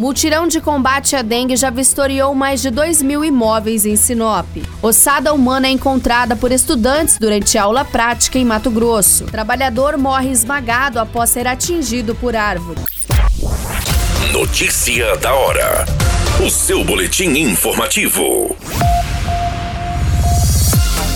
Mutirão de combate à dengue já vistoriou mais de 2 mil imóveis em Sinop. Ossada humana é encontrada por estudantes durante aula prática em Mato Grosso. Trabalhador morre esmagado após ser atingido por árvore. Notícia da hora. O seu boletim informativo.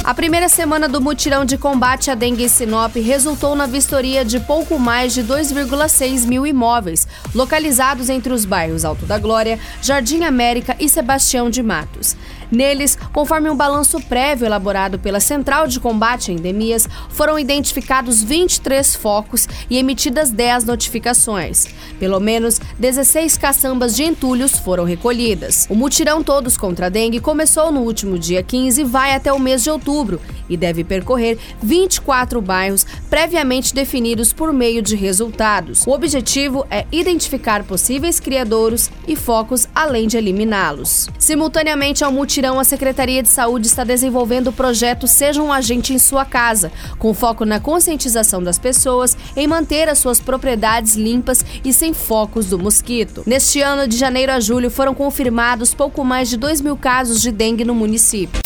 A primeira semana do mutirão de combate à dengue em Sinop resultou na vistoria de pouco mais de 2,6 mil imóveis, localizados entre os bairros Alto da Glória, Jardim América e Sebastião de Matos. Neles, conforme um balanço prévio elaborado pela Central de Combate a Endemias, foram identificados 23 focos e emitidas 10 notificações. Pelo menos 16 caçambas de entulhos foram recolhidas. O mutirão Todos contra a Dengue começou no último dia 15 e vai até o mês de outubro e deve percorrer 24 bairros previamente definidos por meio de resultados. O objetivo é identificar possíveis criadouros e focos, além de eliminá-los. Simultaneamente ao mutirão, a Secretaria de Saúde está desenvolvendo o projeto Seja um Agente em Sua Casa, com foco na conscientização das pessoas em manter as suas propriedades limpas e sem focos do mosquito. Neste ano, de janeiro a julho, foram confirmados pouco mais de 2 mil casos de dengue no município.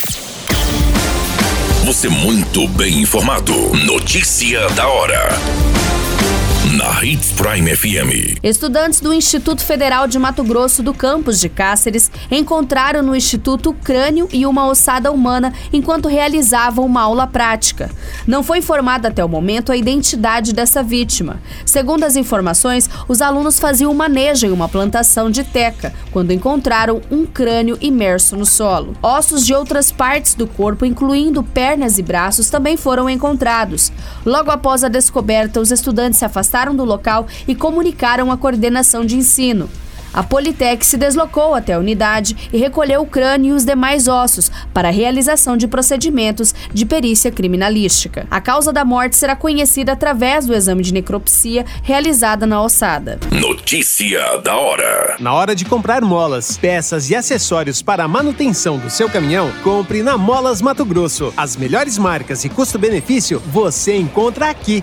Você muito bem informado. Notícia da hora na Hits Prime FM. Estudantes do Instituto Federal de Mato Grosso do campus de Cáceres encontraram no instituto crânio e uma ossada humana enquanto realizavam uma aula prática. Não foi informada até o momento a identidade dessa vítima. Segundo as informações, os alunos faziam manejo em uma plantação de teca quando encontraram um crânio imerso no solo. Ossos de outras partes do corpo, incluindo pernas e braços, também foram encontrados. Logo após a descoberta, os estudantes se afastaram afastaram do local e comunicaram à coordenação de ensino. A Politec se deslocou até a unidade e recolheu o crânio e os demais ossos para a realização de procedimentos de perícia criminalística. A causa da morte será conhecida através do exame de necropsia realizada na ossada. Notícia da hora. Na hora de comprar molas, peças e acessórios para a manutenção do seu caminhão, compre na Molas Mato Grosso. As melhores marcas e custo-benefício você encontra aqui.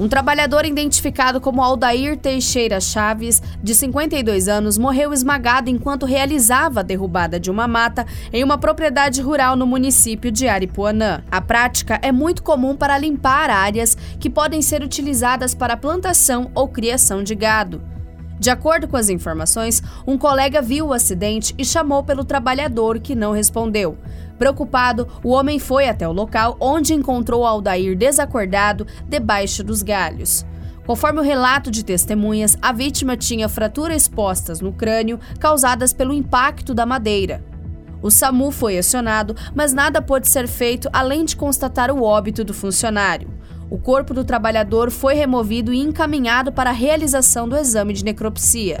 Um trabalhador identificado como Aldair Teixeira Chaves, de 52 anos, morreu esmagado enquanto realizava a derrubada de uma mata em uma propriedade rural no município de Aripuanã. A prática é muito comum para limpar áreas que podem ser utilizadas para plantação ou criação de gado. De acordo com as informações, um colega viu o acidente e chamou pelo trabalhador que não respondeu. Preocupado, o homem foi até o local onde encontrou Aldair desacordado debaixo dos galhos. Conforme o relato de testemunhas, a vítima tinha fraturas expostas no crânio causadas pelo impacto da madeira. O SAMU foi acionado, mas nada pôde ser feito além de constatar o óbito do funcionário. O corpo do trabalhador foi removido e encaminhado para a realização do exame de necropsia.